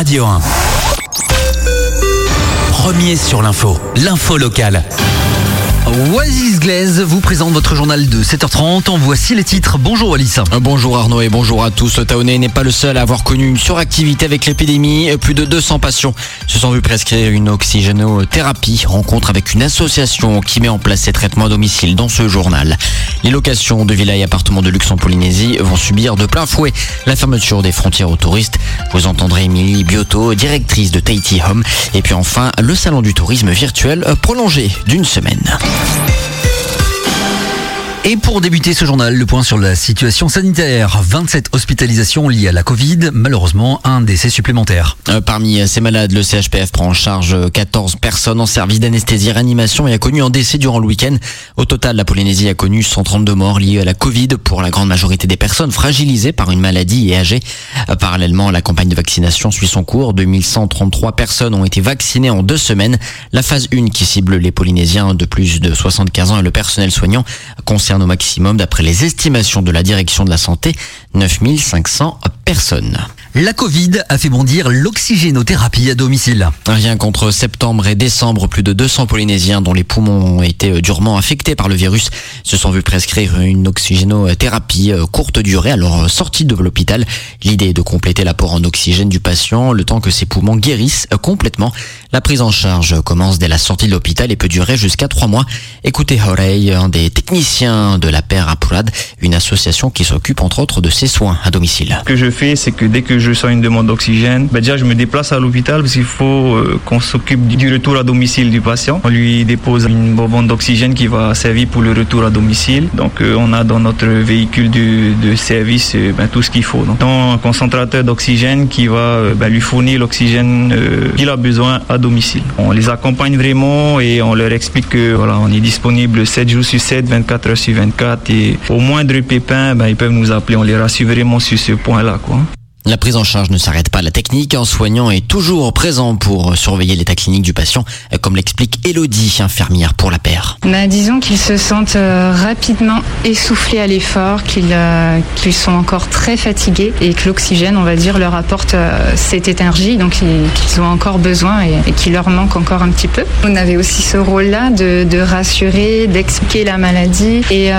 Radio 1. Premier sur l'info, l'info locale. Oasis Glaze vous présente votre journal de 7h30. En voici les titres. Bonjour Alice. Euh, Bonjour Arnaud et bonjour à tous. Taonais n'est pas le seul à avoir connu une suractivité avec l'épidémie. Plus de 200 patients se sont vus prescrire une oxygénothérapie. Rencontre avec une association qui met en place ces traitements à domicile dans ce journal. Les locations de villas et appartements de luxe en Polynésie vont subir de plein fouet la fermeture des frontières aux touristes. Vous entendrez Émilie Biotto, directrice de Tahiti Home. Et puis enfin, le salon du tourisme virtuel prolongé d'une semaine. Et pour débuter ce journal, le point sur la situation sanitaire. 27 hospitalisations liées à la Covid, malheureusement un décès supplémentaire. Euh, Parmi ces malades, le CHPF prend en charge 14 personnes en service d'anesthésie réanimation et a connu un décès durant le week-end. Au total, la Polynésie a connu 132 morts liées à la Covid pour la grande majorité des personnes fragilisées par une maladie et âgées. Euh, Parallèlement, la campagne de vaccination suit son cours. 2133 personnes ont été vaccinées en deux semaines. La phase 1 qui cible les Polynésiens de plus de 75 ans et le personnel soignant au maximum, d'après les estimations de la direction de la santé, 9500 personnes. La Covid a fait bondir l'oxygénothérapie à domicile. Rien qu'entre septembre et décembre, plus de 200 Polynésiens dont les poumons ont été durement affectés par le virus se sont vus prescrire une oxygénothérapie euh, courte durée à leur sortie de l'hôpital. L'idée est de compléter l'apport en oxygène du patient le temps que ses poumons guérissent euh, complètement. La prise en charge commence dès la sortie de l'hôpital et peut durer jusqu'à trois mois. Écoutez Horey, un des techniciens de la Paire Apurad, une association qui s'occupe entre autres de ses soins à domicile. Ce que je fais, c'est que dès que je sens une demande d'oxygène, ben déjà je me déplace à l'hôpital parce qu'il faut euh, qu'on s'occupe du retour à domicile du patient. On lui dépose une bonbonne d'oxygène qui va servir pour le retour à domicile. Donc euh, on a dans notre véhicule de, de service euh, ben, tout ce qu'il faut. Donc un concentrateur d'oxygène qui va ben, lui fournir l'oxygène euh, qu'il a besoin à domicile. On les accompagne vraiment et on leur explique que voilà, on est disponible 7 jours sur 7, 24 heures sur 24 et au moindre pépin, ils peuvent nous appeler. On les rassure vraiment sur ce point-là. Quoi. La prise en charge ne s'arrête pas à la technique. Un soignant est toujours présent pour surveiller l'état clinique du patient, comme l'explique Elodie, infirmière pour la paire. Bah, disons qu'ils se sentent euh, rapidement essoufflés à l'effort, qu'ils euh, qu'ils sont encore très fatigués et que l'oxygène, on va dire, leur apporte euh, cette énergie donc ils- qu'ils ont encore besoin et, et qui leur manque encore un petit peu. On avait aussi ce rôle-là de, rassurer, d'expliquer la maladie et,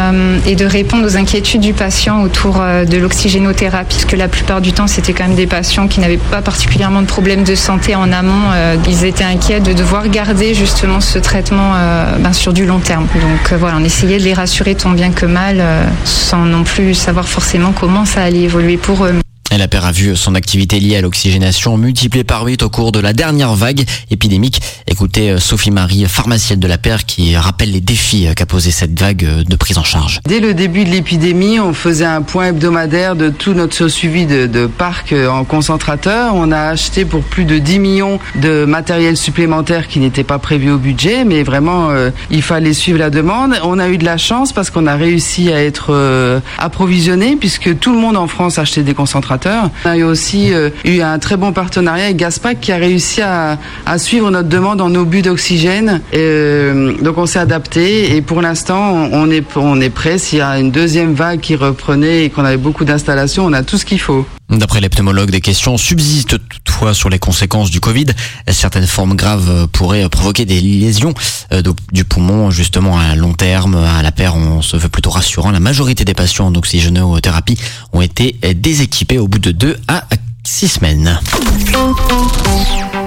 et de répondre aux inquiétudes du patient autour de l'oxygénothérapie, parce que la plupart du temps, c'était quand même des patients qui n'avaient pas particulièrement de problèmes de santé en amont. Euh, ils étaient inquiets de devoir garder justement ce traitement euh, ben, sur du long terme. Donc euh, voilà, on essayait de les rassurer tant bien que mal, sans non plus savoir forcément comment ça allait évoluer pour eux. La paire a vu son activité liée à l'oxygénation multipliée par 8 au cours de la dernière vague épidémique. Écoutez euh, Sophie Marie, pharmacienne de la paire, qui rappelle les défis euh, qu'a posé cette vague euh, de prise en charge. Dès le début de l'épidémie, on faisait un point hebdomadaire de tout notre suivi de, de parcs en concentrateur. On a acheté pour plus de 10 millions de matériel supplémentaire qui n'était pas prévu au budget, mais vraiment, il fallait suivre la demande. On a eu de la chance parce qu'on a réussi à être euh, approvisionné puisque tout le monde en France achetait des concentrateurs. On a aussi euh, eu un très bon partenariat avec Gaspac qui a réussi à, à suivre notre demande en obus d'oxygène. Euh, donc on s'est adapté et pour l'instant on est, on est prêt. S'il y a une deuxième vague qui reprenait et qu'on avait beaucoup d'installations, on a tout ce qu'il faut. D'après les pneumologues, des questions subsistent toutefois sur les conséquences du Covid. Certaines formes graves euh, pourraient provoquer des lésions euh, du poumon, justement à long terme. À la paire, on se veut plutôt rassurant. La majorité des patients en oxygénothérapie ont été euh, déséquipés au bout de 2 à 6 semaines.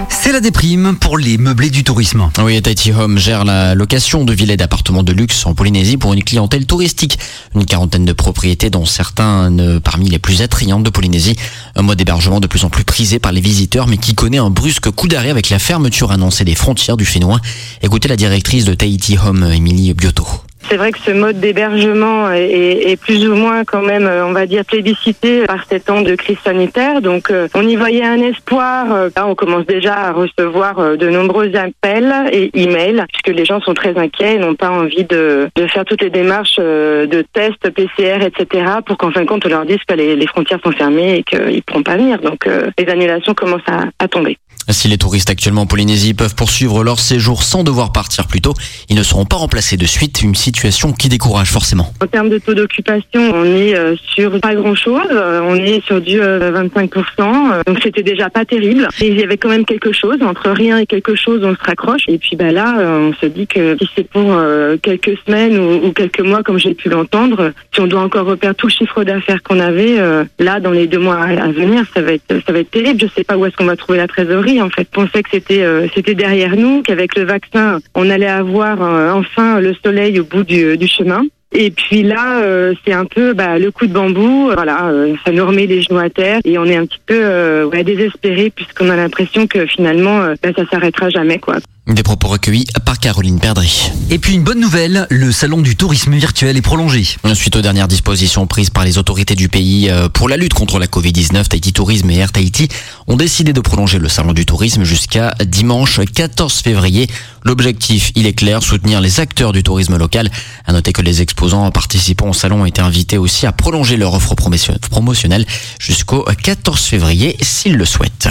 C'est la déprime pour les meublés du tourisme. Oui, Tahiti Home gère la location de villas d'appartements de luxe en Polynésie pour une clientèle touristique. Une quarantaine de propriétés dont certaines parmi les plus attrayantes de Polynésie. Un mode d'hébergement de plus en plus prisé par les visiteurs mais qui connaît un brusque coup d'arrêt avec la fermeture annoncée des frontières du Fénois. Écoutez la directrice de Tahiti Home, Émilie Biotto. C'est vrai que ce mode d'hébergement est, plus ou moins quand même, euh, on va dire, plébiscité par ces temps de crise sanitaire. Donc euh, on y voyait un espoir. Euh, Là, on commence déjà à recevoir de nombreux appels et emails, puisque les gens sont très inquiets et n'ont pas envie de, faire toutes les démarches de tests, PCR, etc., pour qu'en fin de compte, on leur dise que les, frontières sont fermées et qu'ils ne pourront pas venir. Donc les annulations commencent à tomber. Si les touristes actuellement en Polynésie peuvent poursuivre leur séjour sans devoir partir plus tôt, ils ne seront pas remplacés de suite. Une situation qui décourage forcément. En termes de taux d'occupation, on est euh, sur pas grand-chose. Euh, On est sur du euh, 25%. euh, Donc c'était déjà pas terrible. Et il y avait quand même quelque chose. Entre rien et quelque chose, on se raccroche. Et puis bah là, on se dit que si c'est pour quelques semaines ou, quelques mois, comme j'ai pu l'entendre, si on doit encore reperdre tout le chiffre d'affaires qu'on avait, là, dans les deux mois à, à venir, ça va être ça va être terrible. Je sais pas où est-ce qu'on va trouver la trésorerie. En fait, pensait que c'était euh, c'était derrière nous, qu'avec le vaccin, on allait avoir euh, enfin le soleil au bout du, du chemin. Et puis là, euh, c'est un peu bah, le coup de bambou. Voilà, euh, ça nous remet les genoux à terre et on est un petit peu euh, ouais, désespéré puisqu'on a l'impression que finalement, euh, bah, ça s'arrêtera jamais, quoi. Des propos recueillis par Caroline Perdry. Et puis une bonne nouvelle, le salon du tourisme virtuel est prolongé. Suite aux dernières dispositions prises par les autorités du pays euh, pour la lutte contre la Covid-19, Tahiti Tourisme et Air Tahiti ont décidé de prolonger le salon du tourisme jusqu'à dimanche 14 février. L'objectif, il est clair, soutenir les acteurs du tourisme local. À noter que les exposants participants au salon ont été invités aussi à prolonger leur offre promotion- promotionnelle jusqu'au 14 février s'ils le souhaitent.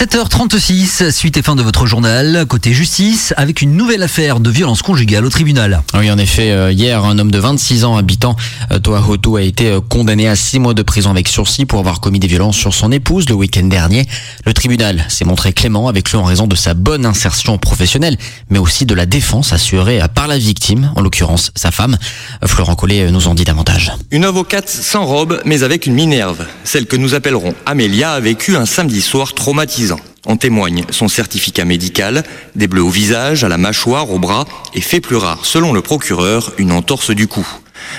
7h36, suite et fin de votre journal. Côté justice, avec une nouvelle affaire de violence conjugale au tribunal. Oui, en effet, euh, hier, un homme de 26 ans habitant euh, Toahoto a été euh, condamné à 6 mois de prison avec sursis pour avoir commis des violences sur son épouse le week-end dernier. Le tribunal s'est montré clément avec lui en raison de sa bonne insertion professionnelle, mais aussi de la défense assurée par la victime, en l'occurrence sa femme. Florent Collet nous en dit davantage. Une avocate sans robe, mais avec une minerve. Celle que nous appellerons Amélia a vécu un samedi soir traumatisant. En témoigne son certificat médical, des bleus au visage, à la mâchoire, au bras, et fait plus rare, selon le procureur, une entorse du cou.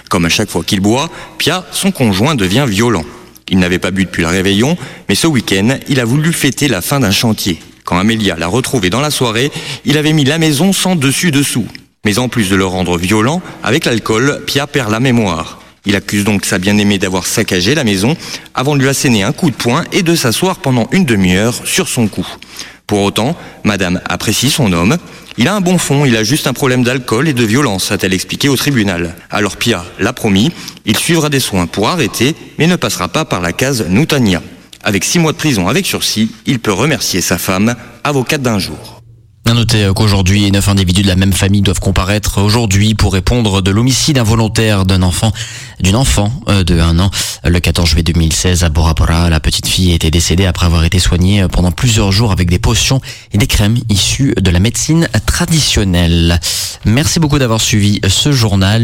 Comme à chaque fois qu'il boit, Pia, son conjoint, devient violent. Il n'avait pas bu depuis le réveillon, mais ce week-end, il a voulu fêter la fin d'un chantier. Quand Amélia l'a retrouvé dans la soirée, il avait mis la maison sans dessus-dessous. Mais en plus de le rendre violent, avec l'alcool, Pia perd la mémoire. Il accuse donc sa bien-aimée d'avoir saccagé la maison avant de lui asséner un coup de poing et de s'asseoir pendant une demi-heure sur son cou. Pour autant, Madame apprécie son homme. Il a un bon fond, il a juste un problème d'alcool et de violence, a-t-elle expliqué au tribunal. Alors Pia l'a promis, il suivra des soins pour arrêter, mais ne passera pas par la case Noutania. Avec six mois de prison avec sursis, il peut remercier sa femme, avocate d'un jour. À noter qu'aujourd'hui, neuf individus de la même famille doivent comparaître aujourd'hui pour répondre de l'homicide involontaire d'un enfant, d'une enfant euh, de un an. Le 14 juillet 2016 à Bora Bora, la petite fille était décédée après avoir été soignée pendant plusieurs jours avec des potions et des crèmes issues de la médecine traditionnelle. Merci beaucoup d'avoir suivi ce journal.